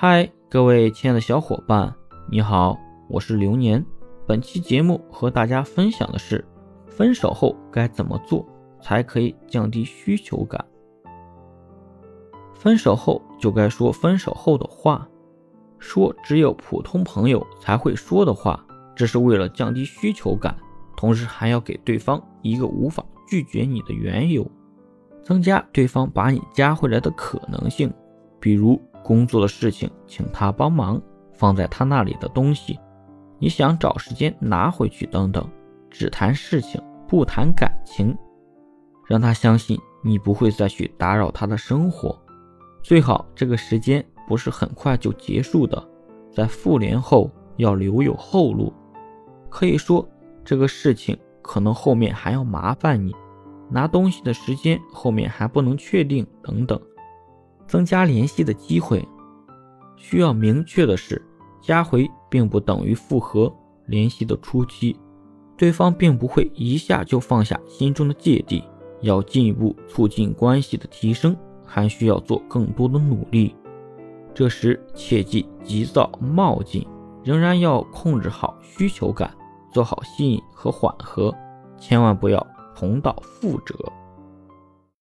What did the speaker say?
嗨，各位亲爱的小伙伴，你好，我是流年。本期节目和大家分享的是，分手后该怎么做才可以降低需求感。分手后就该说分手后的话，说只有普通朋友才会说的话，这是为了降低需求感，同时还要给对方一个无法拒绝你的缘由，增加对方把你加回来的可能性，比如。工作的事情，请他帮忙；放在他那里的东西，你想找时间拿回去等等。只谈事情，不谈感情，让他相信你不会再去打扰他的生活。最好这个时间不是很快就结束的，在复联后要留有后路。可以说这个事情可能后面还要麻烦你，拿东西的时间后面还不能确定等等。增加联系的机会，需要明确的是，加回并不等于复合。联系的初期，对方并不会一下就放下心中的芥蒂，要进一步促进关系的提升，还需要做更多的努力。这时切忌急躁冒进，仍然要控制好需求感，做好吸引和缓和，千万不要重蹈覆辙。